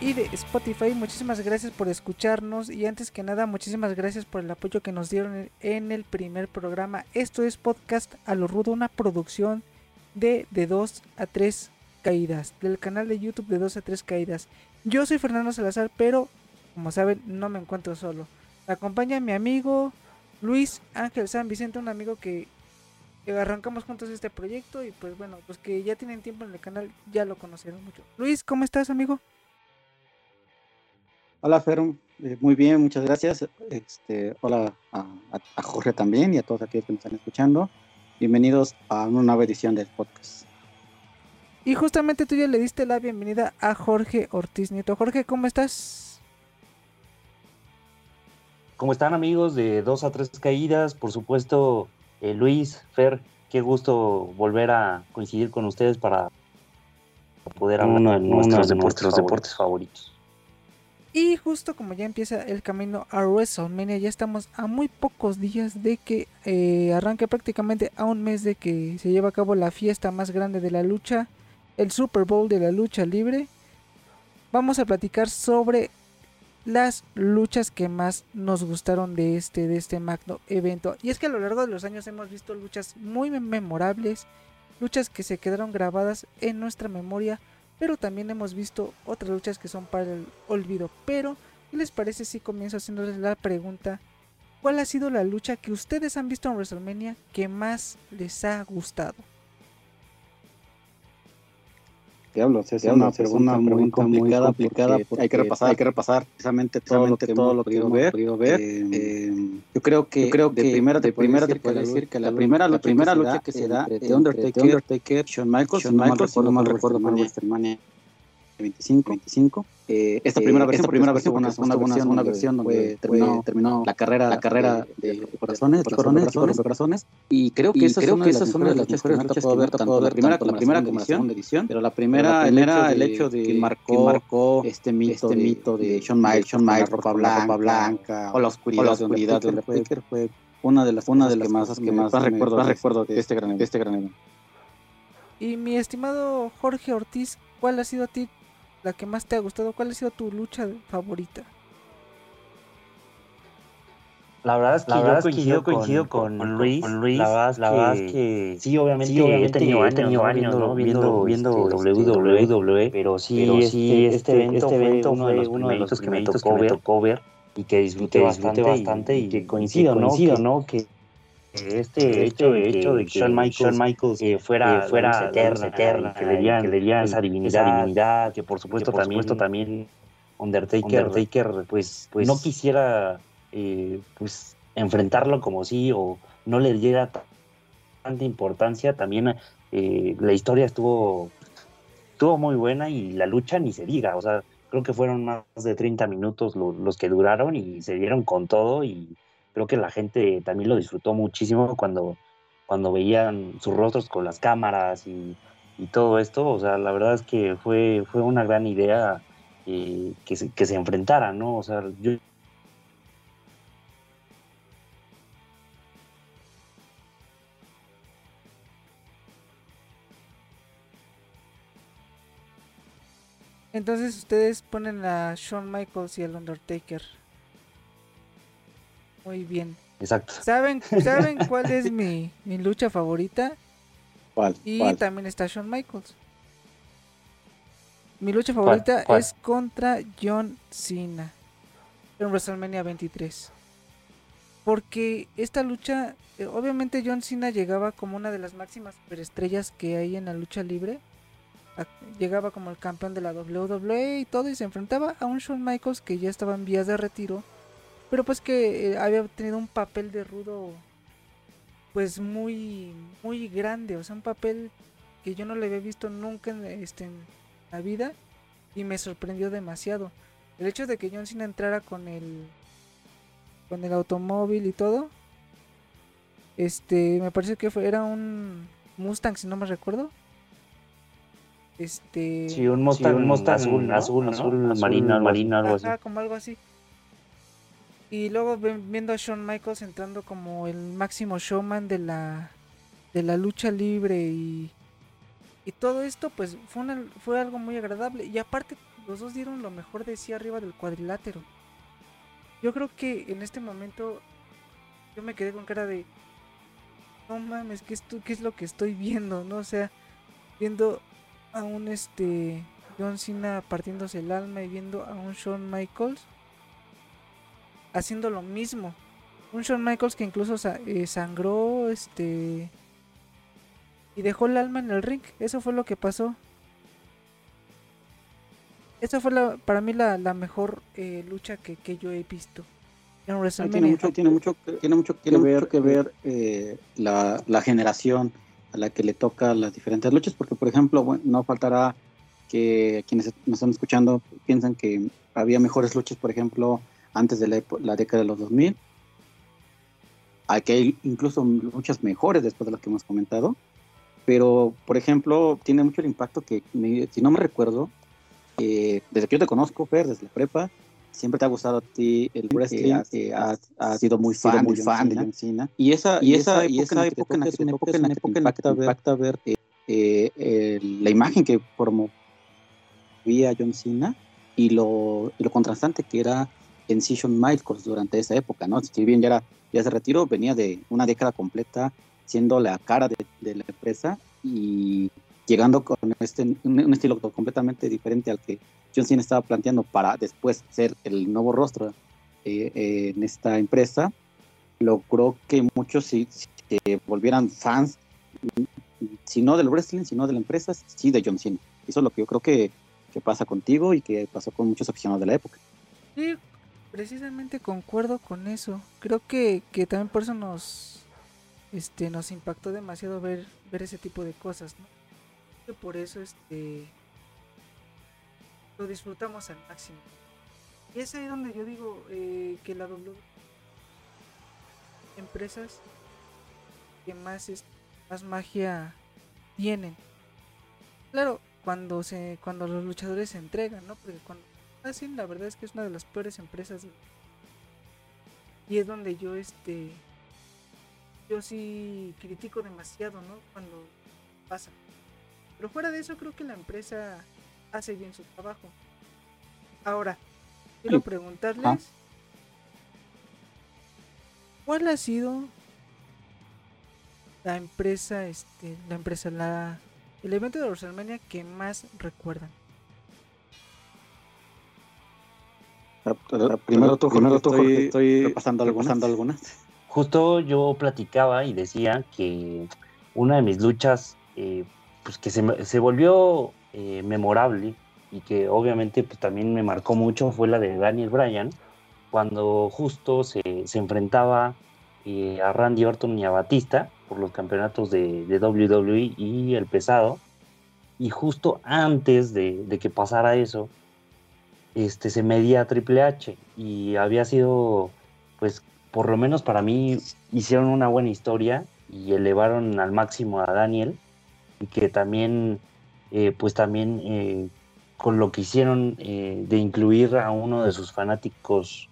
Y de Spotify, muchísimas gracias por escucharnos y antes que nada, muchísimas gracias por el apoyo que nos dieron en el primer programa. Esto es Podcast a lo Rudo, una producción de de 2 a 3 caídas, del canal de YouTube de 2 a 3 caídas. Yo soy Fernando Salazar, pero como saben, no me encuentro solo. Me acompaña mi amigo Luis Ángel San Vicente, un amigo que arrancamos juntos este proyecto y pues bueno, pues que ya tienen tiempo en el canal, ya lo conocieron mucho. Luis, ¿cómo estás, amigo? Hola, Fer, eh, muy bien, muchas gracias. Este, hola a, a, Jorge también y a todos aquellos que nos están escuchando. Bienvenidos a una nueva edición del podcast. Y justamente tú ya le diste la bienvenida a Jorge Ortiz Nieto. Jorge, ¿cómo estás? ¿Cómo están amigos de dos a tres caídas? Por supuesto, eh, Luis, Fer, qué gusto volver a coincidir con ustedes para poder hablar de nuestros, deportes, deportes favoritos. Y justo como ya empieza el camino a WrestleMania, ya estamos a muy pocos días de que eh, arranque prácticamente a un mes de que se lleve a cabo la fiesta más grande de la lucha, el Super Bowl de la lucha libre. Vamos a platicar sobre las luchas que más nos gustaron de este, de este magno evento. Y es que a lo largo de los años hemos visto luchas muy memorables, luchas que se quedaron grabadas en nuestra memoria, pero también hemos visto otras luchas que son para el olvido. Pero, ¿qué les parece si comienzo haciéndoles la pregunta? ¿Cuál ha sido la lucha que ustedes han visto en WrestleMania que más les ha gustado? Es una, pregunta, muy complicada, aplicada porque, hay que repasar, hay que repasar precisamente todo lo que, todo lo que hemos ver. ver. Eh, eh, yo creo que, yo creo que de primera, de primera te puedo decir que la, primera, la primera lucha que se da de Undertaker, Undertaker, Shawn Michaels, Shawn Michaels, no mal recuerdo, mal recuerdo, 25, 25. Eh, esta primera versión, esta primera versión, una, una, versión, una versión donde terminó, terminó la carrera, la carrera de, de corazones, de corazones, corazones, corazones, y creo que esa creo que esas son de las mejores luchas que ver, tanto la primera con la primera edición, edición, pero la primera era el hecho de que marcó, marcó este mito, este mito de Shawn Michaels, Shawn Michaels, ropa blanca, blanca, o la oscuridad, o la oscuridad de fue una de las una de las más que más recuerdo, más recuerdo de este gran de este gran evento. Y mi estimado Jorge Ortiz, ¿cuál ha sido a ti la que más te ha gustado? ¿Cuál ha sido tu lucha favorita? La verdad es que, yo, coincido, coincido con, con, Luis, con, Luis, La verdad, la verdad es que sí, obviamente, sí, obviamente he tenido, años, tenido años ¿no? viendo, viendo, viendo WWE, pero sí, pero sí este, este, evento, este evento fue uno de los, que me tocó, ver, tocó ver y que disfruté, que disfruté bastante, bastante y, y, que coincido, coincido ¿no? ¿no? Que, este hecho, de, hecho de que Shawn Michaels, Michaels eh, fuera, fuera eterna, eterna, que le dieran, que le dieran esa, divinidad, esa divinidad, que por supuesto, que por también, supuesto también Undertaker, Undertaker pues, pues no quisiera eh, pues enfrentarlo como sí o no le diera tanta importancia, también eh, la historia estuvo, estuvo muy buena y la lucha ni se diga, o sea, creo que fueron más de 30 minutos los, los que duraron y se dieron con todo y creo que la gente también lo disfrutó muchísimo cuando, cuando veían sus rostros con las cámaras y, y todo esto. O sea, la verdad es que fue, fue una gran idea eh, que, se, que se enfrentaran, ¿no? O sea, yo, Entonces ustedes ponen a Shawn Michaels y al Undertaker. Muy bien. Exacto. ¿Saben, ¿saben cuál es mi, mi lucha favorita? ¿Cuál? Y también está Shawn Michaels. Mi lucha favorita es contra John Cena en WrestleMania 23. Porque esta lucha, eh, obviamente John Cena llegaba como una de las máximas superestrellas que hay en la lucha libre. Llegaba como el campeón de la WWE y todo y se enfrentaba a un Shawn Michaels que ya estaba en vías de retiro pero pues que eh, había tenido un papel de rudo pues muy muy grande, o sea, un papel que yo no le había visto nunca en, este, en la vida y me sorprendió demasiado. El hecho de que John Cena entrara con el con el automóvil y todo, este, me parece que fue, era un Mustang, si no me recuerdo. Este, sí, un Mustang, un Mustang azul, azul, azul, azul, marino, marino, algo así. como algo así. Y luego viendo a Shawn Michaels entrando como el máximo showman de la, de la lucha libre y, y todo esto pues fue, fue algo muy agradable. Y aparte los dos dieron lo mejor de sí arriba del cuadrilátero. Yo creo que en este momento yo me quedé con cara de no mames, ¿qué es, qué es lo que estoy viendo? ¿No? O sea, viendo a un este John Cena partiéndose el alma y viendo a un Shawn Michaels haciendo lo mismo. Un Shawn Michaels que incluso eh, sangró este y dejó el alma en el ring. Eso fue lo que pasó. Esa fue la, para mí la, mejor eh, lucha que, yo he visto. En tiene mucho, tiene mucho, tiene mucho que ver, que ver eh, la, la, generación a la que le toca las diferentes luchas, porque por ejemplo, no faltará que quienes nos están escuchando piensan que había mejores luchas, por ejemplo, antes de la, la década de los 2000. Aquí hay incluso luchas mejores después de las que hemos comentado. Pero, por ejemplo, tiene mucho el impacto que, si no me recuerdo, eh, desde que yo te conozco, Fer, desde la prepa, siempre te ha gustado a ti el wrestling, has, has, sido muy fan, muy fan de John Cena. Y esa, y esa, y esa época, en la que, época en la que impacta, impacta ver, eh, eh, la imagen que formó a John Cena y lo, y lo contrastante que era en Season Michaels durante esa época, ¿no? Si bien ya, era, ya se retiró, venía de una década completa siendo la cara de, de la empresa y llegando con este, un, estilo completamente diferente al que John Cena estaba planteando para después ser el nuevo rostro eh, en esta empresa, logró que muchos se, volvieran fans, si no del wrestling, sino de la empresa, sí de John Cena. Eso es lo que yo creo que, que pasa contigo y que pasó con muchos aficionados de la época. Sí, precisamente concuerdo con eso. Creo que, que también por eso nos, este, nos impactó demasiado ver, ver ese tipo de cosas, ¿no? por eso este lo disfrutamos al máximo. Y es ahí donde yo digo eh, que la W empresas que más es, más magia tienen. Claro, cuando se cuando los luchadores se entregan, ¿no? Porque cuando hacen la verdad es que es una de las peores empresas y es donde yo este yo sí critico demasiado, ¿no? Cuando pasa. Pero fuera de eso, creo que la empresa hace bien su trabajo. Ahora, quiero preguntarles: ¿cuál ha sido la empresa, este, la empresa, la, el evento de WrestleMania que más recuerdan? Primero tú, primero tú, estoy, estoy repasando, algunas. Justo yo platicaba y decía que una de mis luchas eh, pues que se, se volvió eh, memorable y que obviamente pues, también me marcó mucho fue la de Daniel Bryan, cuando justo se, se enfrentaba eh, a Randy Orton y a Batista por los campeonatos de, de WWE y el pesado. Y justo antes de, de, que pasara eso, este, se medía Triple H y había sido, pues, por lo menos para mí, hicieron una buena historia y elevaron al máximo a Daniel y que también, eh, pues también eh, con lo que hicieron eh, de incluir a uno de sus fanáticos,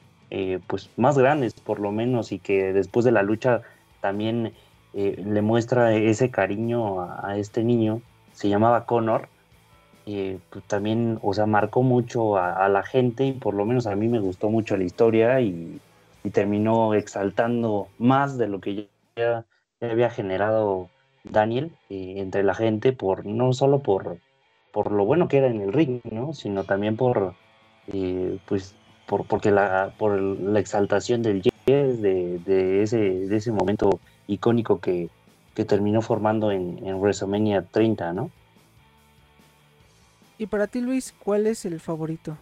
pues más grandes por lo menos, y que después de la lucha también le muestra ese cariño a, este niño, se llamaba Connor, pues también, o sea, marcó mucho a, la gente y por lo menos a mí me gustó mucho la historia y, terminó exaltando más de lo que ya, había generado Daniel eh, entre la gente por no solo por, por lo bueno que era en el ring, ¿no? sino también por eh, pues por porque la por la exaltación del de, de, ese de ese momento icónico que, que terminó formando en, en WrestleMania 30, ¿no? Y para ti, Luis, ¿cuál es el favorito?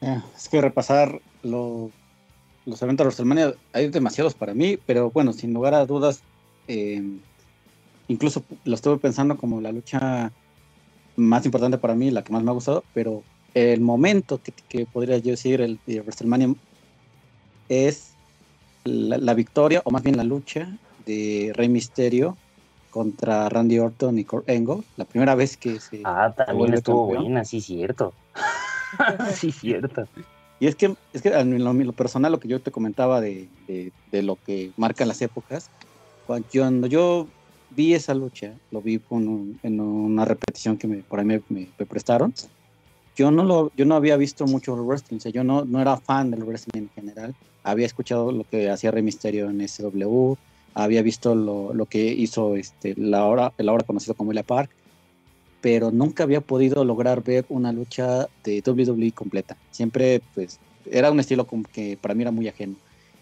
Eh, es que repasar lo, los eventos de WrestleMania hay demasiados para mí, pero bueno, sin lugar a dudas, eh, incluso lo estuve pensando como la lucha más importante para mí, la que más me ha gustado, pero el momento que, podría yo decir el de WrestleMania es la, victoria, o más bien la lucha de Rey Misterio contra Randy Orton y Kurt Angle, la primera vez que se... Ah, también estuvo buena, sí, cierto. sí, cierto. Y es que, es que en lo, personal, lo que yo te comentaba de, de, lo que marcan las épocas, cuando yo vi esa lucha, lo vi en una repetición que me, por ahí me, prestaron. Yo no, lo, yo no había visto mucho el wrestling, o sea, yo no, no era fan del wrestling en general. Había escuchado lo que hacía Rey Misterio en SW, había visto lo, lo que hizo este, la hora, el ahora conocido como Ella Park, pero nunca había podido lograr ver una lucha de WWE completa. Siempre, pues, era un estilo que para mí era muy ajeno.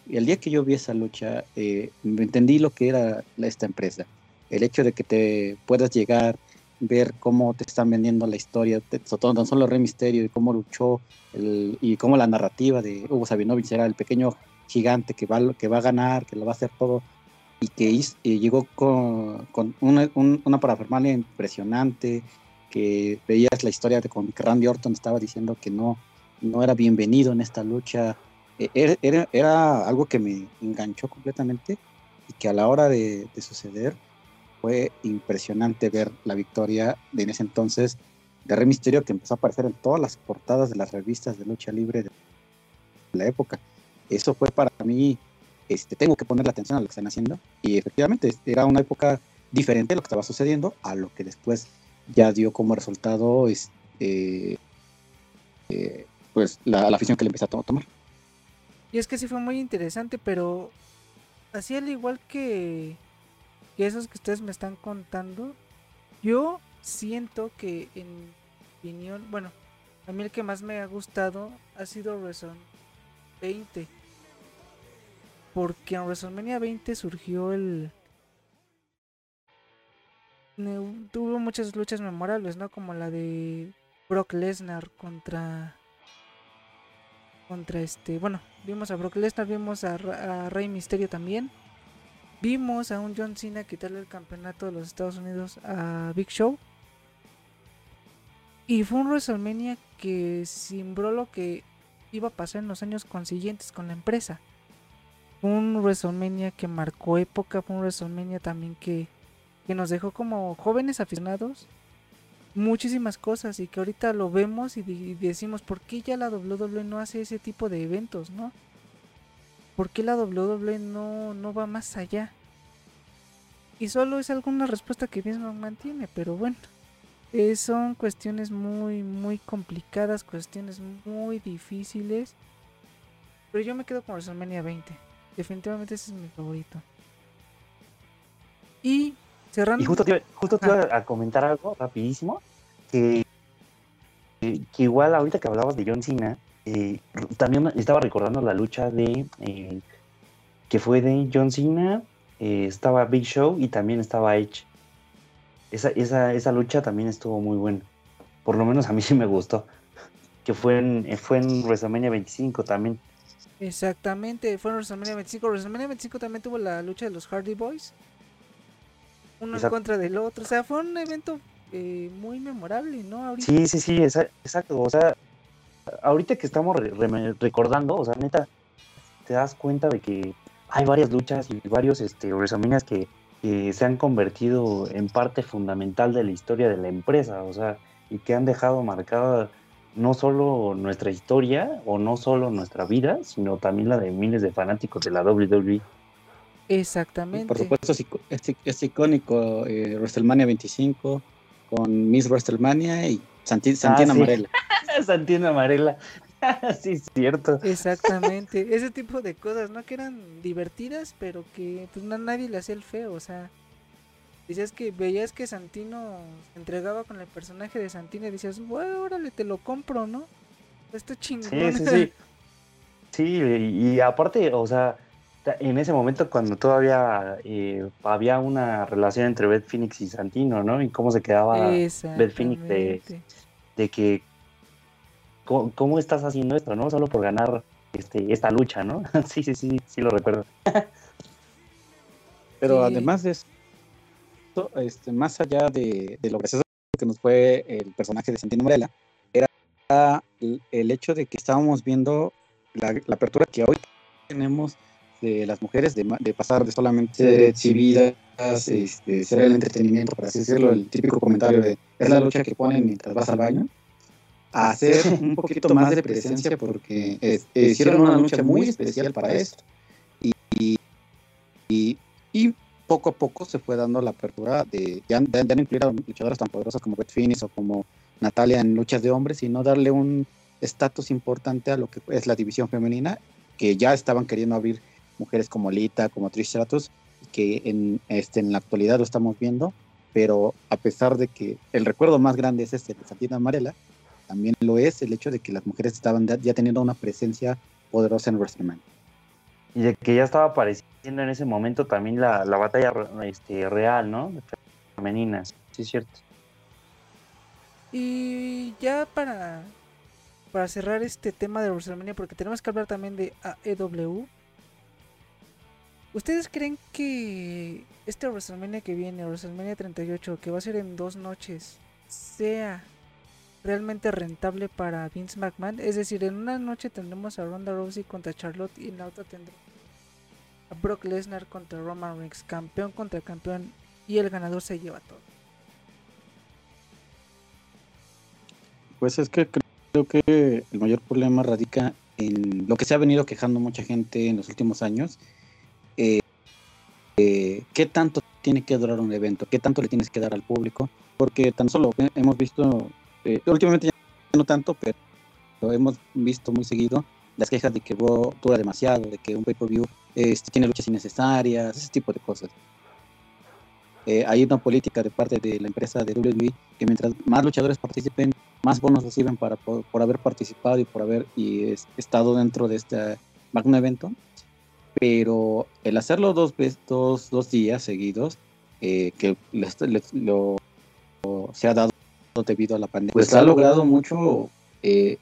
Y el día que yo vi esa lucha, eh, entendí lo que era esta empresa. El hecho de que te puedas llegar, ver cómo te están vendiendo la historia, tan solo Rey Misterio y cómo luchó y cómo la narrativa de Hugo Sabinovich era el pequeño gigante que va, que va a ganar, que lo va a hacer todo y que llegó con, una, una, parafernalia impresionante, que veías la historia de con Randy Orton estaba diciendo que no, no era bienvenido en esta lucha, e, era, era, algo que me enganchó completamente y que a la hora de, suceder fue impresionante ver la victoria de en ese entonces de Rey Misterio que empezó a aparecer en todas las portadas de las revistas de lucha libre de la época. Eso fue para mí, este, tengo que poner la atención a lo que están haciendo y efectivamente era una época diferente de lo que estaba sucediendo a lo que después ya dio como resultado este, eh, pues la, afición que le empezó a tomar. Y es que sí fue muy interesante, pero así al igual que, esos que ustedes me están contando, yo siento que en opinión, bueno, a mí el que más me ha gustado ha sido WrestleMania 20. Porque en WrestleMania 20 surgió el... Tuvo muchas luchas memorables, ¿no? Como la de Brock Lesnar contra contra este, bueno, vimos a Brock Lesnar, vimos a, Rey Misterio también. Vimos a un John Cena quitarle el campeonato de los Estados Unidos a Big Show. Y fue un WrestleMania que simbró lo que iba a pasar en los años consiguientes con la empresa. Un WrestleMania que marcó época, fue un WrestleMania también que, que nos dejó como jóvenes aficionados muchísimas cosas y que ahorita lo vemos y, decimos, ¿por qué ya la WWE no hace ese tipo de eventos, no? ¿Por qué la WWE no, no va más allá? Y solo es alguna respuesta que mismo mantiene, pero bueno, eh, son cuestiones muy, muy complicadas, cuestiones muy difíciles. Pero yo me quedo con WrestleMania 20. Definitivamente ese es mi favorito. Y y justo te, justo te iba a comentar algo rapidísimo, que, que, igual ahorita que hablabas de John Cena, eh, también estaba recordando la lucha de eh, que fue de John Cena, eh, estaba Big Show y también estaba Edge. Esa, esa, esa lucha también estuvo muy buena. Por lo menos a mí sí me gustó. Que fue en, fue en WrestleMania 25 también. Exactamente, fue en WrestleMania 25. WrestleMania 25 también tuvo la lucha de los Hardy Boys uno en contra del otro. O sea, fue un evento eh, muy memorable, ¿no? Sí, sí, sí, exacto. O sea, ahorita que estamos recordando, o sea, neta, te das cuenta de que hay varias luchas y varios este, que, que se han convertido en parte fundamental de la historia de la empresa, o sea, y que han dejado marcada no solo nuestra historia o no solo nuestra vida, sino también la de miles de fanáticos de la WWE. Exactamente. Por supuesto, es, icónico eh, WrestleMania 25 con Miss WrestleMania y Santi, Santina ah, Amarela. Santina Amarela. sí, es cierto. Exactamente. Ese tipo de cosas, ¿no? Que eran divertidas, pero que pues nadie le hacía el feo. O sea, dices que veías que Santino se entregaba con el personaje de Santino y decías, bueno, órale, te lo compro, ¿no? Está chingón. Sí, sí, sí. Sí, y aparte, o sea, en ese momento cuando todavía eh, había una relación entre Beth Phoenix y Santino, ¿no? Y cómo se quedaba Beth Phoenix de, de que ¿cómo, estás haciendo esto, no? Solo por ganar este, esta lucha, ¿no? sí, sí, sí, sí lo recuerdo. Pero además de eso, este, más allá de, lo gracioso que nos fue el personaje de Santino Morela, era el, hecho de que estábamos viendo la, la apertura que hoy tenemos de las mujeres, de, de pasar de solamente ser exhibidas, este, ser el entretenimiento, por así decirlo, el típico comentario de es la lucha que ponen mientras vas al baño, a hacer un poquito más de presencia porque hicieron una lucha muy especial para esto. Y, y, y, poco a poco se fue dando la apertura de ya, de, incluir a luchadoras tan poderosas como Beth Phoenix o como Natalia en luchas de hombres, sino darle un estatus importante a lo que es la división femenina, que ya estaban queriendo abrir mujeres como Lita, como Trish Stratus, que en, este, en la actualidad lo estamos viendo, pero a pesar de que el recuerdo más grande es este de Santina Amarela, también lo es el hecho de que las mujeres estaban ya teniendo una presencia poderosa en WrestleMania. Y de que ya estaba apareciendo en ese momento también la, la batalla este, real, ¿no? Femeninas, sí es cierto. Y ya para, para cerrar este tema de WrestleMania, porque tenemos que hablar también de AEW. ¿Ustedes creen que este WrestleMania que viene, WrestleMania 38, que va a ser en dos noches, sea realmente rentable para Vince McMahon? Es decir, en una noche tendremos a Ronda Rousey contra Charlotte y en la otra tendremos a Brock Lesnar contra Roman Reigns, campeón contra campeón, y el ganador se lleva todo. Pues es que creo que el mayor problema radica en lo que se ha venido quejando mucha gente en los últimos años, eh, eh, qué tanto tiene que durar un evento, qué tanto le tienes que dar al público, porque tan solo hemos visto, eh, últimamente ya no tanto, pero hemos visto muy seguido las quejas de que dura demasiado, de que un pay-per-view este, tiene luchas innecesarias, ese tipo de cosas. hay una política de parte de la empresa de WWE que mientras más luchadores participen, más bonos reciben para, por, haber participado y por haber y estado dentro de este magno evento pero el hacerlo dos, dos, dos días seguidos, eh, que lo, se ha dado debido a la pandemia, pues ha logrado mucho eh,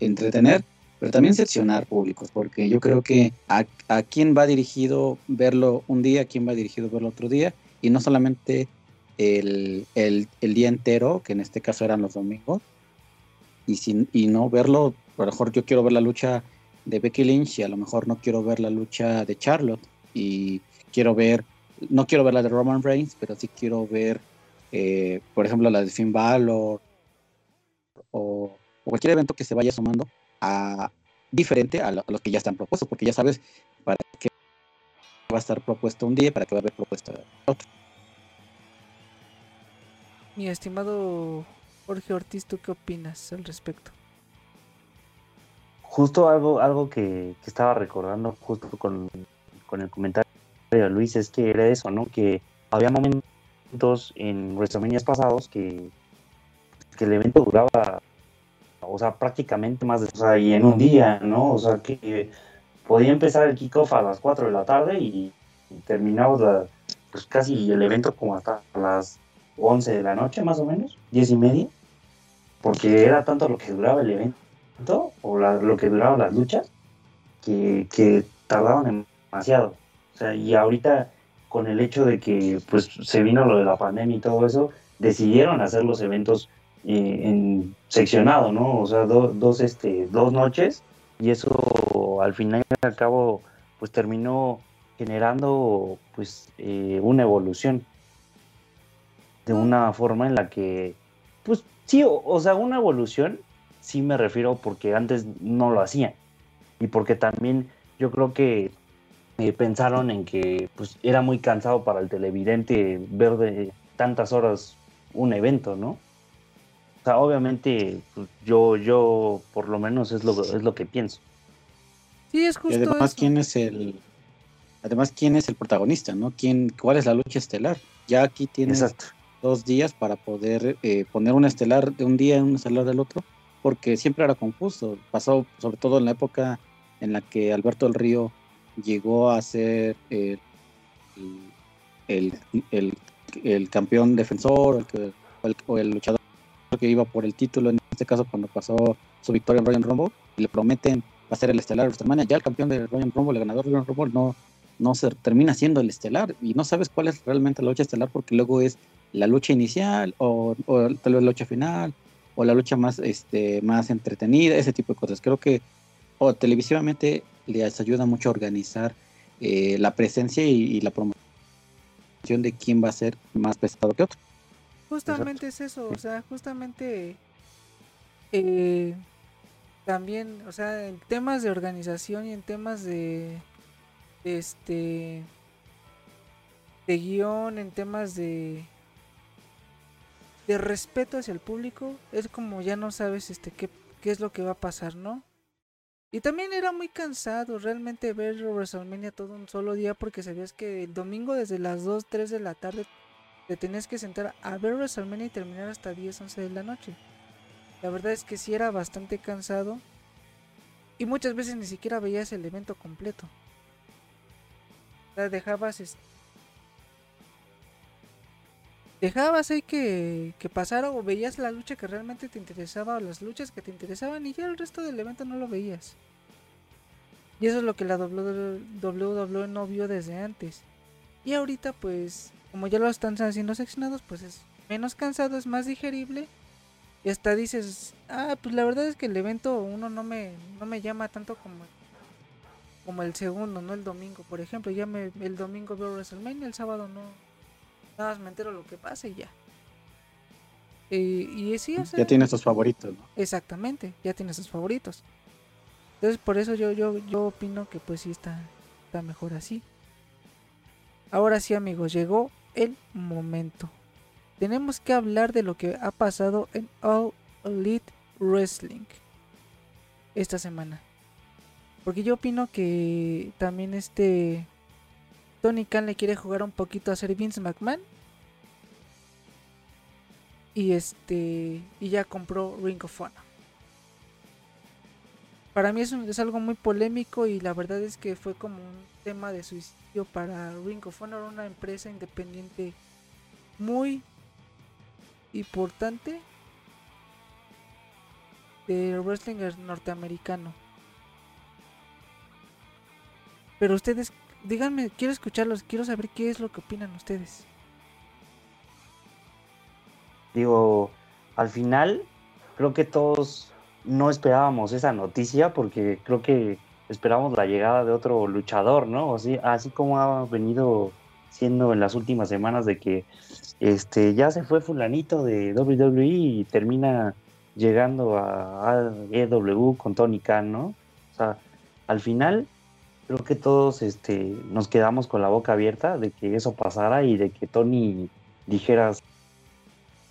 entretener, pero también seccionar públicos, porque yo creo que a, a quién va dirigido verlo un día, a quién va dirigido verlo otro día, y no solamente el, el, el día entero, que en este caso eran los domingos, y, sin, y no verlo, a lo mejor yo quiero ver la lucha de Becky Lynch y a lo mejor no quiero ver la lucha de Charlotte y quiero ver, no quiero ver la de Roman Reigns, pero sí quiero ver, eh, por ejemplo, la de Finn Balor o, cualquier evento que se vaya sumando a diferente a, los que ya están propuestos, porque ya sabes para qué va a estar propuesto un día y para qué va a haber propuesto otro. Mi estimado Jorge Ortiz, ¿tú qué opinas al respecto? justo algo, algo que, estaba recordando justo con, el comentario de Luis es que era eso, ¿no? Que había momentos en WrestleMania pasados que, que el evento duraba, o sea, prácticamente más de, o sea, y en un día, ¿no? O sea, que podía empezar el kickoff a las 4 de la tarde y, terminaba pues casi el evento como hasta las 11 de la noche, más o menos, 10 y media, porque era tanto lo que duraba el evento o lo que duraban las luchas que, tardaban demasiado. O sea, y ahorita con el hecho de que pues se vino lo de la pandemia y todo eso, decidieron hacer los eventos eh, en seccionado, ¿no? O sea, dos, este, dos noches y eso al final y al cabo pues terminó generando pues eh, una evolución de una forma en la que pues sí, o sea, una evolución sí me refiero porque antes no lo hacían. Y porque también yo creo que eh, pensaron en que pues, era muy cansado para el televidente ver de tantas horas un evento, ¿no? O sea, obviamente pues, yo, yo por lo menos es lo, es lo que pienso. Sí, es justo. Y además, ¿quién es el además quién es el protagonista, ¿no? ¿Quién, ¿Cuál es la lucha estelar? Ya aquí tienes dos días para poder eh, poner un estelar de un día y un estelar del otro porque siempre era confuso. Pasó sobre todo en la época en la que Alberto del Río llegó a ser el, el, campeón defensor o el, luchador que iba por el título, en este caso cuando pasó su victoria en Royal Rumble, le prometen va a ser el estelar de WrestleMania. Ya el campeón de Royal Rumble, el ganador de Royal Rumble, no, no se termina siendo el estelar y no sabes cuál es realmente la lucha estelar porque luego es la lucha inicial o, o tal vez la lucha final o la lucha más, este, más entretenida, ese tipo de cosas. Creo que o televisivamente les ayuda mucho a organizar eh, la presencia y, la promoción de quién va a ser más pesado que otro. Justamente es eso, o sea, justamente eh, también, o sea, en temas de organización y en temas de, este de guion, en temas de de respeto hacia el público, es como ya no sabes este qué, qué es lo que va a pasar, ¿no? Y también era muy cansado realmente ver WrestleMania todo un solo día porque sabías que el domingo desde las 2, 3 de la tarde te tenías que sentar a ver WrestleMania y terminar hasta 10, 11 de la noche. La verdad es que sí era bastante cansado y muchas veces ni siquiera veías el evento completo. O sea, dejabas dejabas ahí que, que pasara o veías la lucha que realmente te interesaba o las luchas que te interesaban y ya el resto del evento no lo veías. Y eso es lo que la WWE no vio desde antes. Y ahorita pues, como ya lo están haciendo seccionados, pues es menos cansado, es más digerible. Y hasta dices, ah, pues la verdad es que el evento uno no me, no me llama tanto como, como el segundo, no el domingo. Por ejemplo, ya me, el domingo veo WrestleMania, el sábado no, Nada más me entero lo que pasa y ya. y sí, ya tiene sus favoritos, ¿no? Exactamente, ya tiene sus favoritos. Entonces por eso yo, yo, yo opino que pues sí está, está mejor así. Ahora sí amigos, llegó el momento. Tenemos que hablar de lo que ha pasado en All Elite Wrestling esta semana. Porque yo opino que también este Tony Khan le quiere jugar un poquito a ser Vince McMahon. Y este. Y ya compró Ring of Honor. Para mí es, algo muy polémico y la verdad es que fue como un tema de suicidio para Ring of Honor, una empresa independiente muy importante de wrestling norteamericano. Pero ustedes díganme, quiero escucharlos, quiero saber qué es lo que opinan ustedes. Digo, al final creo que todos no esperábamos esa noticia porque creo que esperábamos la llegada de otro luchador, ¿no? Así, así como ha venido siendo en las últimas semanas de que este ya se fue fulanito de WWE y termina llegando a, a EW con Tony Khan, ¿no? O sea, al final creo que todos este, nos quedamos con la boca abierta de que eso pasara y de que Tony dijera,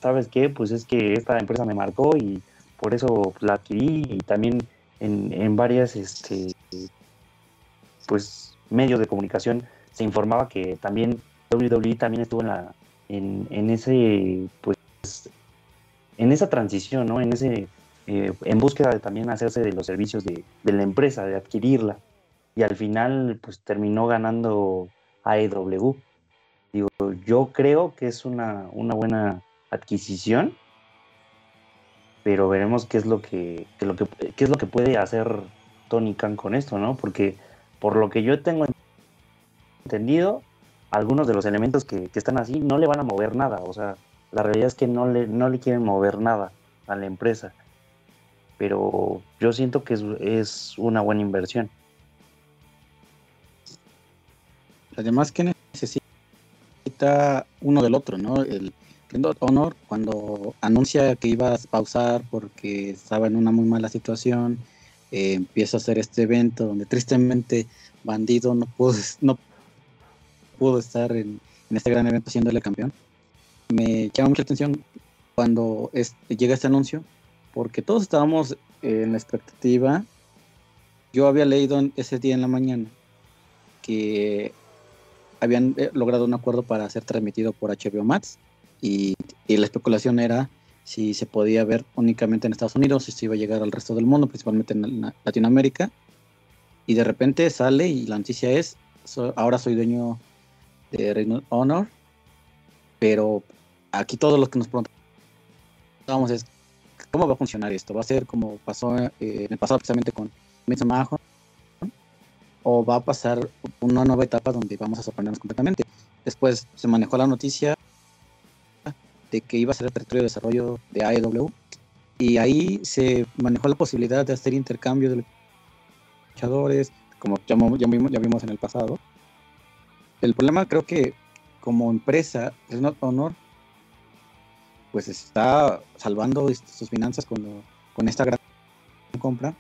¿sabes qué? Pues es que esta empresa me marcó y por eso la adquirí y también en, en varias este, pues, medios de comunicación se informaba que también WWE también estuvo en la en, en ese pues en esa transición, ¿no? En ese eh, en búsqueda de también hacerse de los servicios de, de la empresa, de adquirirla y al final pues terminó ganando AEW. Digo, yo creo que es una, una buena adquisición, pero veremos qué es lo que, lo que qué es lo que puede hacer Tony Khan con esto, ¿no? Porque por lo que yo tengo entendido, algunos de los elementos que, están así no le van a mover nada. O sea, la realidad es que no le, no le quieren mover nada a la empresa. Pero yo siento que es, es una buena inversión. Además que necesita uno del otro, ¿no? El Ring Honor cuando anuncia que iba a pausar porque estaba en una muy mala situación, eh, empieza a hacer este evento donde tristemente Bandido no pudo, no pudo estar en, este gran evento siendo el campeón. Me llama mucha atención cuando llega este anuncio porque todos estábamos en la expectativa. Yo había leído ese día en la mañana que habían eh, logrado un acuerdo para ser transmitido por HBO Max y, la especulación era si se podía ver únicamente en Estados Unidos, si se iba a llegar al resto del mundo, principalmente en Latinoamérica. Y de repente sale y la noticia es, ahora soy dueño de Reino Honor, pero aquí todos los que nos preguntamos es, ¿cómo va a funcionar esto? ¿Va a ser como pasó eh, en el pasado precisamente con Vince Majo? O va a pasar una nueva etapa donde vamos a sorprendernos completamente. Después se manejó la noticia de que iba a ser el territorio de desarrollo de AEW y ahí se manejó la posibilidad de hacer intercambio de luchadores, como ya, vimos en el pasado. El problema creo que como empresa, Not Honor, pues está salvando sus finanzas con, con esta gran compra,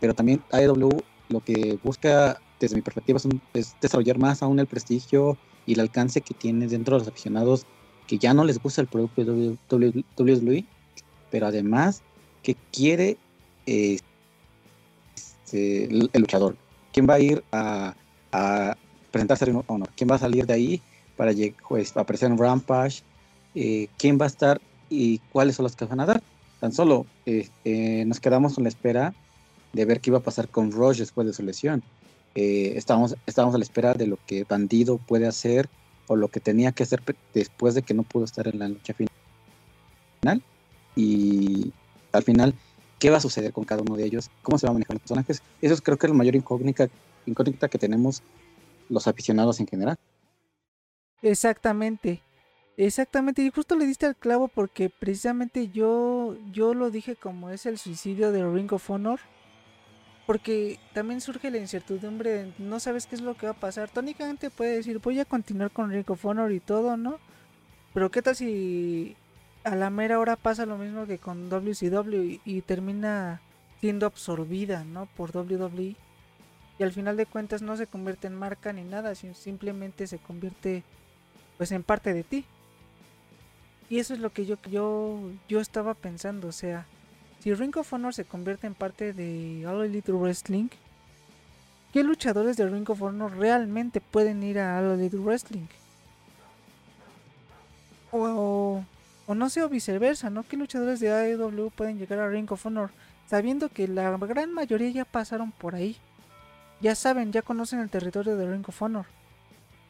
pero también AEW lo que busca desde mi perspectiva, es, desarrollar más aún el prestigio y el alcance que tiene dentro de los aficionados que ya no les gusta el producto de WWE, pero además que quiere eh, este, el, luchador. ¿Quién va a ir a, presentarse en Honor? ¿Quién va a salir de ahí para pues, aparecer en Rampage? Eh, ¿Quién va a estar y cuáles son los que van a dar? Tan solo eh, nos quedamos con la espera de ver qué iba a pasar con Rush después de su lesión. estábamos, estábamos a la espera de lo que Bandido puede hacer o lo que tenía que hacer después de que no pudo estar en la lucha final. Y al final, ¿qué va a suceder con cada uno de ellos? ¿Cómo se van a manejar los personajes? Eso es, creo que es la mayor incógnita, incógnita que tenemos los aficionados en general. Exactamente. Exactamente, y justo le diste al clavo porque precisamente yo, yo lo dije como es el suicidio de Ring of Honor. Porque también surge la incertidumbre, no sabes qué es lo que va a pasar. Tónicamente puede decir, voy a continuar con Ring of Honor y todo, ¿no? Pero qué tal si a la mera hora pasa lo mismo que con WCW y, termina siendo absorbida, ¿no? Por WWE. Y al final de cuentas no se convierte en marca ni nada, sino simplemente se convierte pues en parte de ti. Y eso es lo que yo, yo, yo estaba pensando, o sea, si Ring of Honor se convierte en parte de All Elite Wrestling, ¿qué luchadores de Ring of Honor realmente pueden ir a All Elite Wrestling? O, o no sé, o viceversa, ¿no? ¿Qué luchadores de AEW pueden llegar a Ring of Honor sabiendo que la gran mayoría ya pasaron por ahí? Ya saben, ya conocen el territorio de Ring of Honor.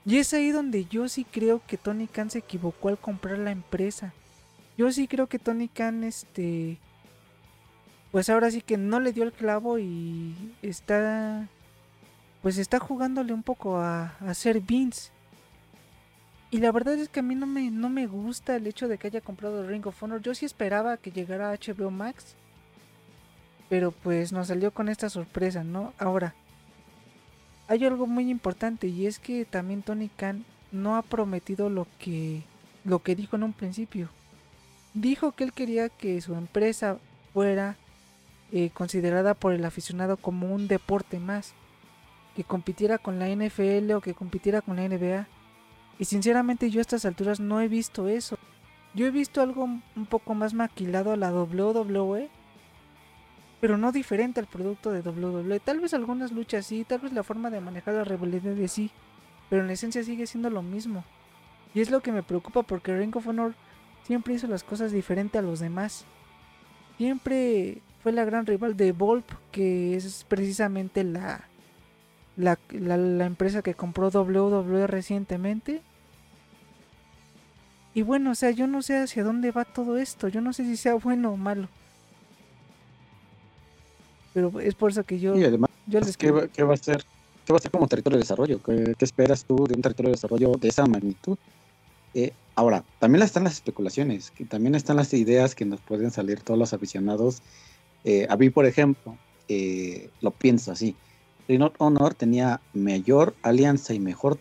Y es ahí donde yo sí creo que Tony Khan se equivocó al comprar la empresa. Yo sí creo que Tony Khan, este. Pues ahora sí que no le dio el clavo y está. Pues está jugándole un poco a, a ser Vince. Y la verdad es que a mí no me, no me gusta el hecho de que haya comprado Ring of Honor. Yo sí esperaba que llegara a HBO Max. Pero pues nos salió con esta sorpresa, ¿no? Ahora, hay algo muy importante y es que también Tony Khan no ha prometido lo que, lo que dijo en un principio. Dijo que él quería que su empresa fuera eh, considerada por el aficionado como un deporte más. Que compitiera con la NFL o que compitiera con la NBA. Y sinceramente yo a estas alturas no he visto eso. Yo he visto algo un poco más maquilado a la WWE, pero no diferente al producto de WWE. Tal vez algunas luchas sí, tal vez la forma de manejar la rivalidad de sí, pero en esencia sigue siendo lo mismo. Y es lo que me preocupa porque Ring of Honor siempre hizo las cosas diferente a los demás. Siempre fue la gran rival de Volp, que es precisamente la la, la, empresa que compró WWE recientemente. Y bueno, o sea, yo no sé hacia dónde va todo esto. Yo no sé si sea bueno o malo. Pero es por eso que yo, y además, yo les ¿qué, va, ¿qué, va a ser? ¿Qué va a ser como territorio de desarrollo? ¿Qué, esperas tú de un territorio de desarrollo de esa magnitud? Eh, ahora, también están las especulaciones, que también están las ideas que nos pueden salir todos los aficionados. Eh, a mí, por ejemplo, eh, lo pienso así. Ring Honor tenía mayor alianza y mejor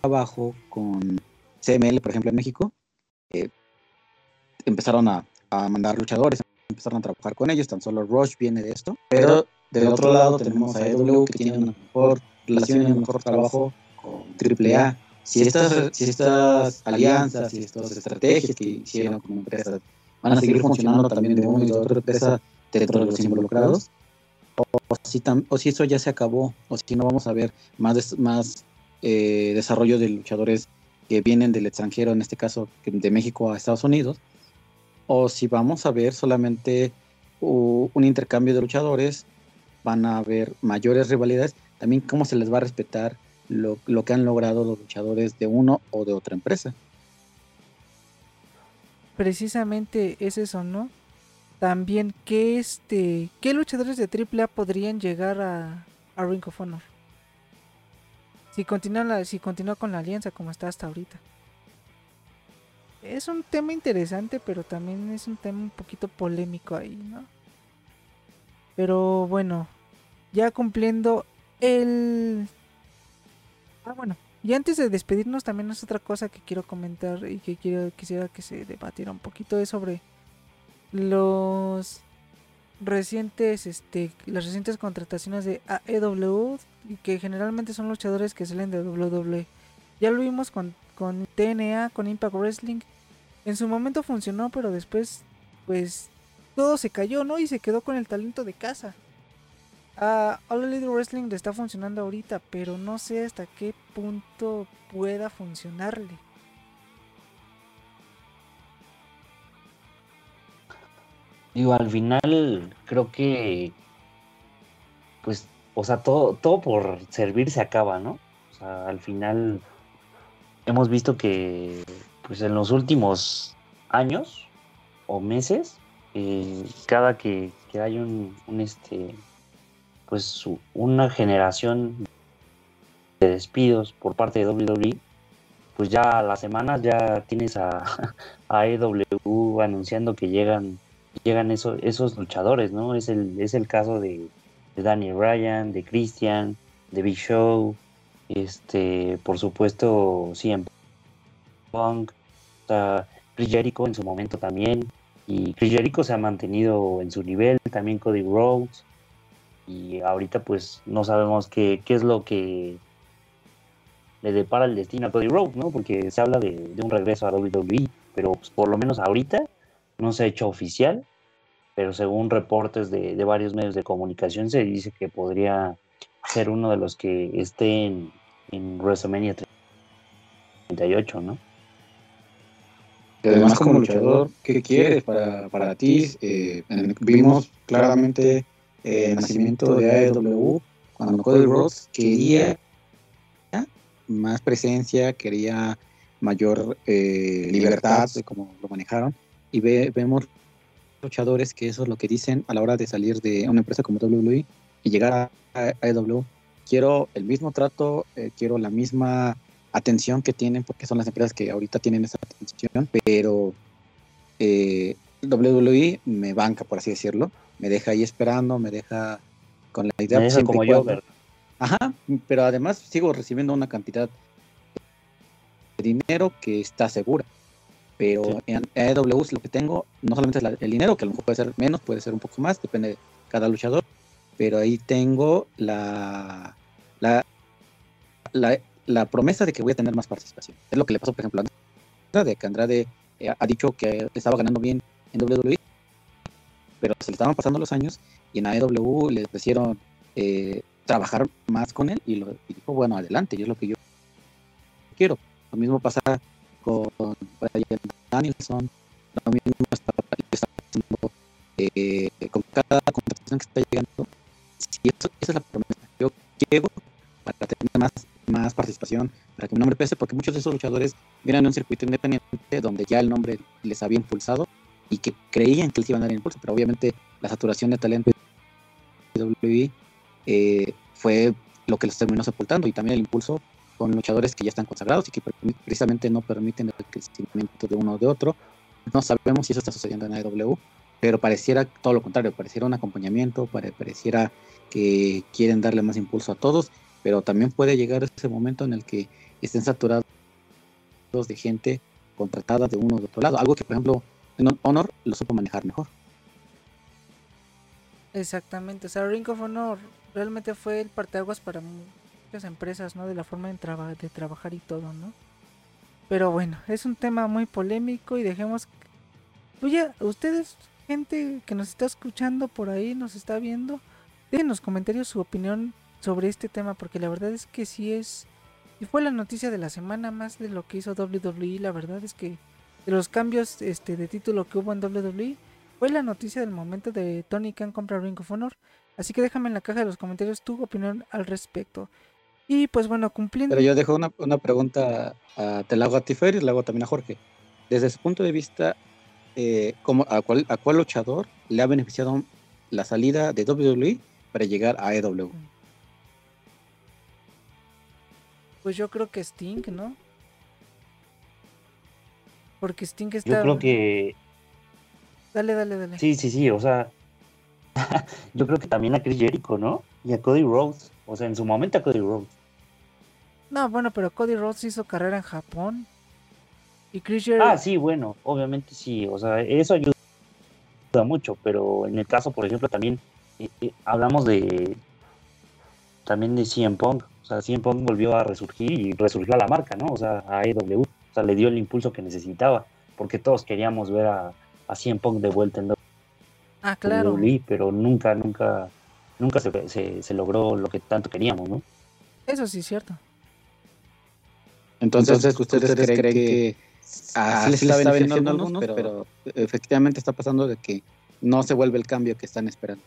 trabajo con CML, por ejemplo, en México. Eh, empezaron a, mandar luchadores, empezaron a trabajar con ellos, tan solo Rush viene de esto. Pero del otro lado tenemos a EW que tiene una mejor relación y un mejor trabajo con AAA. Si estas, si estas alianzas y estas estrategias que hicieron como empresas van a seguir funcionando también de una y de otra empresa dentro de los involucrados, o, si, o si eso ya se acabó, o si no vamos a ver más, más eh, desarrollo de luchadores que vienen del extranjero, en este caso de México a Estados Unidos, o si vamos a ver solamente un intercambio de luchadores, van a haber mayores rivalidades, también cómo se les va a respetar lo, lo que han logrado los luchadores de uno o de otra empresa. Precisamente es eso, ¿no? también qué este qué luchadores de AAA podrían llegar a, a Ring of Honor si continúa la, si continúa con la alianza como está hasta ahorita. Es un tema interesante pero también es un tema un poquito polémico ahí no pero bueno ya cumpliendo el ah bueno y antes de despedirnos también es otra cosa que quiero comentar y que quiero quisiera que se debatiera un poquito es sobre los recientes este las recientes contrataciones de AEW y que generalmente son luchadores que salen de WWE. Ya lo vimos con, con TNA, con Impact Wrestling. En su momento funcionó, pero después, pues, todo se cayó, ¿no? Y se quedó con el talento de casa. A All Elite Wrestling le está funcionando ahorita, pero no sé hasta qué punto pueda funcionarle. Digo, al final creo que, pues, o sea, todo, todo por servir se acaba, ¿no? O sea, al final hemos visto que, pues, en los últimos años o meses, eh, cada que, hay un, este, pues, una generación de despidos por parte de WWE, pues ya a las semanas ya tienes a, a EW anunciando que llegan llegan esos, esos luchadores, ¿no? Es el, es el caso de, de Danny Ryan, de Christian, de Big Show, este, por supuesto, CM Punk, Chris Jericho en su momento también, y Chris Jericho se ha mantenido en su nivel, también Cody Rhodes, y ahorita pues no sabemos qué, qué es lo que le depara el destino a Cody Rhodes, ¿no? Porque se habla de, un regreso a WWE, pero pues, por lo menos ahorita no se ha hecho oficial, pero según reportes de, varios medios de comunicación se dice que podría ser uno de los que esté en, en WrestleMania 38, ¿no? además como luchador, ¿qué quieres para, para ti? Eh, vimos claramente eh, nacimiento de AEW cuando Cody Rhodes quería más presencia, quería mayor eh, libertad de cómo lo manejaron y vemos luchadores que eso es lo que dicen a la hora de salir de una empresa como WWE y llegar a, AEW. Quiero el mismo trato, eh, quiero la misma atención que tienen, porque son las empresas que ahorita tienen esa atención, pero eh, WWE me banca, por así decirlo, me deja ahí esperando, me deja con la idea. de como yo, Ajá, pero además sigo recibiendo una cantidad de dinero que está segura. Pero en AEW lo que tengo no solamente es el dinero, que a lo mejor puede ser menos, puede ser un poco más, depende de cada luchador, pero ahí tengo la, la, la, promesa de que voy a tener más participación. Es lo que le pasó, por ejemplo, a Andrade, que Andrade eh, ha dicho que estaba ganando bien en WWE, pero se le estaban pasando los años y en AEW le ofrecieron eh, trabajar más con él y, lo, dijo, bueno, adelante, yo es lo que yo quiero. Lo mismo pasa con Danielson, lo mismo está, haciendo eh, con cada contratación que está llegando. Si eso, esa es la promesa, yo quiero para tener más, más participación, para que mi nombre pese, porque muchos de esos luchadores vienen a un circuito independiente donde ya el nombre les había impulsado y que creían que les iban a dar impulso, pero obviamente la saturación de talento de WWE eh, fue lo que los terminó sepultando y también el impulso con luchadores que ya están consagrados y que precisamente no permiten el crecimiento de uno o de otro. No sabemos si eso está sucediendo en AEW, pero pareciera todo lo contrario, pareciera un acompañamiento, pareciera que quieren darle más impulso a todos, pero también puede llegar ese momento en el que estén saturados de gente contratada de uno o de otro lado, algo que por ejemplo Honor lo supo manejar mejor. Exactamente, o sea, Ring of Honor realmente fue el parteaguas para empresas, ¿no? De la forma de, de trabajar y todo, ¿no? Pero bueno, es un tema muy polémico y dejemos... Oye, ustedes, gente que nos está escuchando por ahí, nos está viendo, dejen en los comentarios su opinión sobre este tema, porque la verdad es que sí es... Y fue la noticia de la semana más de lo que hizo WWE, la verdad es que de los cambios este, de título que hubo en WWE, fue la noticia del momento de Tony Khan compra Ring of Honor. Así que déjame en la caja de los comentarios tu opinión al respecto. Y pues bueno, cumpliendo. Pero yo dejo una, pregunta, a, te la hago a ti, y la hago también a Jorge. Desde su punto de vista, eh, a, cuál, ¿a cuál luchador le ha beneficiado la salida de WWE para llegar a EW? Pues yo creo que Sting, ¿no? Porque Sting está. Yo creo que. Dale, dale, dale. Sí, sí, sí, o sea. yo creo que también a Chris Jericho, ¿no? Y a Cody Rhodes. O sea, en su momento a Cody Rhodes. No, bueno, pero Cody Rhodes hizo carrera en Japón. Y Chris Ah, sí, bueno, obviamente sí. O sea, eso ayuda mucho. Pero en el caso, por ejemplo, también eh, eh, hablamos de. también de CM Punk. O sea, CM Punk volvió a resurgir y resurgió a la marca, ¿no? O sea, a AEW. O sea, le dio el impulso que necesitaba, porque todos queríamos ver a, a CM Punk de vuelta en Ah, claro. pero nunca, nunca, nunca se, se, logró lo que tanto queríamos, ¿no? Eso sí es cierto. Entonces, ¿ustedes, ¿ustedes creen, que, así les está beneficiando a algunos, pero efectivamente está pasando de que no se vuelve el cambio que están esperando?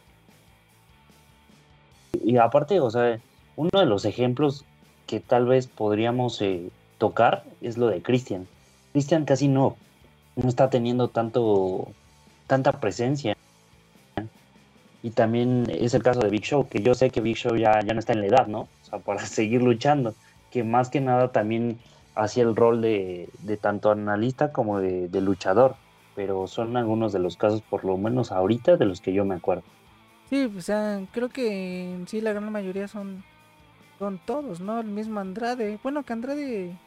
Y aparte, o sea, uno de los ejemplos que tal vez podríamos eh, tocar es lo de Christian. Christian casi no, no está teniendo tanto tanta presencia. Y también es el caso de Big Show, que yo sé que Big Show ya, ya no está en la edad, ¿no? O sea, para seguir luchando. Que más que nada también hacía el rol de, de tanto analista como de, luchador. Pero son algunos de los casos, por lo menos ahorita, de los que yo me acuerdo. Sí, o sea, creo que sí la gran mayoría son, son todos, ¿no? El mismo Andrade. Bueno, que Andrade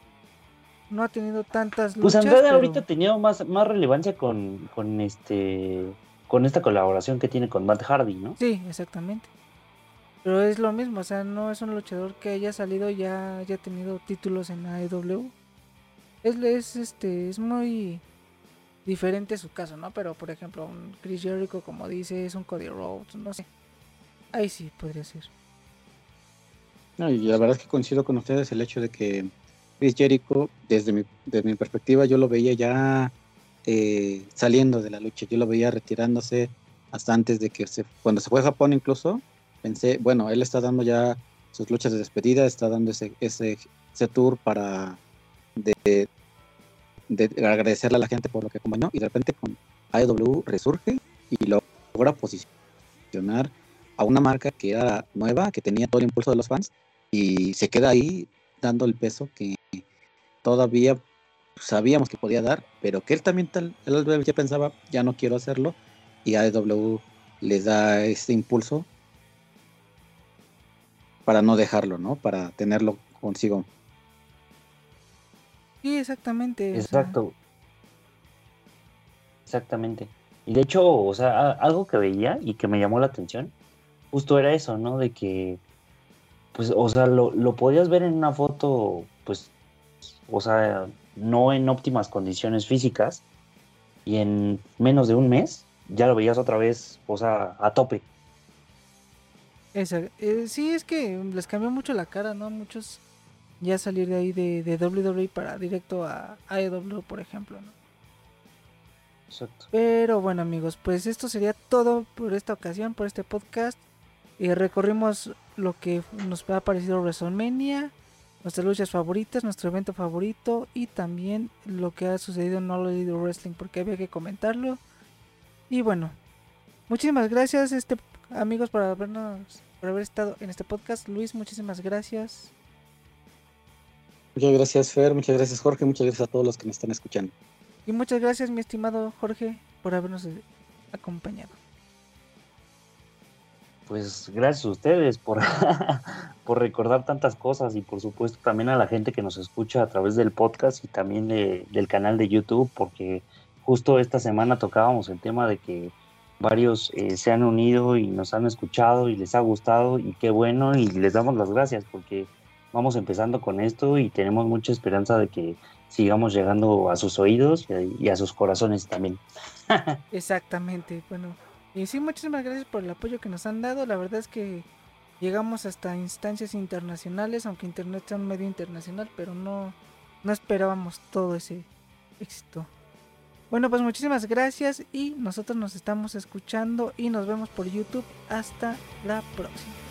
no ha tenido tantas luchas. Pues Andrade ahorita ha tenido más, más relevancia con, con este con esta colaboración que tiene con Matt Hardy, ¿no? Sí, exactamente. Pero es lo mismo, o sea, no es un luchador que haya salido ya haya tenido títulos en AEW. Es, es este es muy diferente su caso, ¿no? Pero por ejemplo, un Chris Jericho como dice, es un Cody Rhodes, no sé. Ahí sí podría ser. No, y la verdad es que coincido con ustedes el hecho de que Chris Jericho, desde mi, desde mi perspectiva, yo lo veía ya eh, saliendo de la lucha. Yo lo veía retirándose hasta antes de que se, cuando se fue a Japón incluso, pensé, bueno, él está dando ya sus luchas de despedida, está dando ese, ese, ese tour para de, de, agradecerle a la gente por lo que acompañó y de repente con AEW resurge y logra posicionar a una marca que era nueva, que tenía todo el impulso de los fans y se queda ahí dando el peso que todavía sabíamos que podía dar, pero que él también tal, él ya pensaba, ya no quiero hacerlo, y AEW les da ese impulso para no dejarlo, ¿no? Para tenerlo consigo. Sí, exactamente. Exacto. Exactamente. Y de hecho, o sea, algo que veía y que me llamó la atención, justo era eso, ¿no? De que, pues, o sea, lo, lo podías ver en una foto, pues, o sea, no en óptimas condiciones físicas, y en menos de un mes ya lo veías otra vez, o sea, a tope. Esa, eh, sí, es que les cambió mucho la cara, ¿no? Muchos ya salir de ahí de, de WWE para directo a AEW, por ejemplo, ¿no? Exacto. Pero bueno, amigos, pues esto sería todo por esta ocasión, por este podcast. y recorrimos lo que nos ha parecido WrestleMania, nuestras luchas favoritas, nuestro evento favorito y también lo que ha sucedido en All Elite Wrestling porque había que comentarlo. Y bueno, muchísimas gracias este amigos por habernos por haber estado en este podcast. Luis, muchísimas gracias. Muchas gracias Fer, muchas gracias Jorge, muchas gracias a todos los que nos están escuchando. Y muchas gracias mi estimado Jorge por habernos acompañado pues gracias a ustedes por, por recordar tantas cosas y por supuesto también a la gente que nos escucha a través del podcast y también del canal de YouTube, porque justo esta semana tocábamos el tema de que varios eh, se han unido y nos han escuchado y les ha gustado y qué bueno y les damos las gracias porque vamos empezando con esto y tenemos mucha esperanza de que sigamos llegando a sus oídos y a sus corazones también. Exactamente, bueno y sí, muchísimas gracias por el apoyo que nos han dado. La verdad es que llegamos hasta instancias internacionales, aunque Internet sea un medio internacional, pero no, no esperábamos todo ese éxito. Bueno, pues muchísimas gracias y nosotros nos estamos escuchando y nos vemos por YouTube. Hasta la próxima.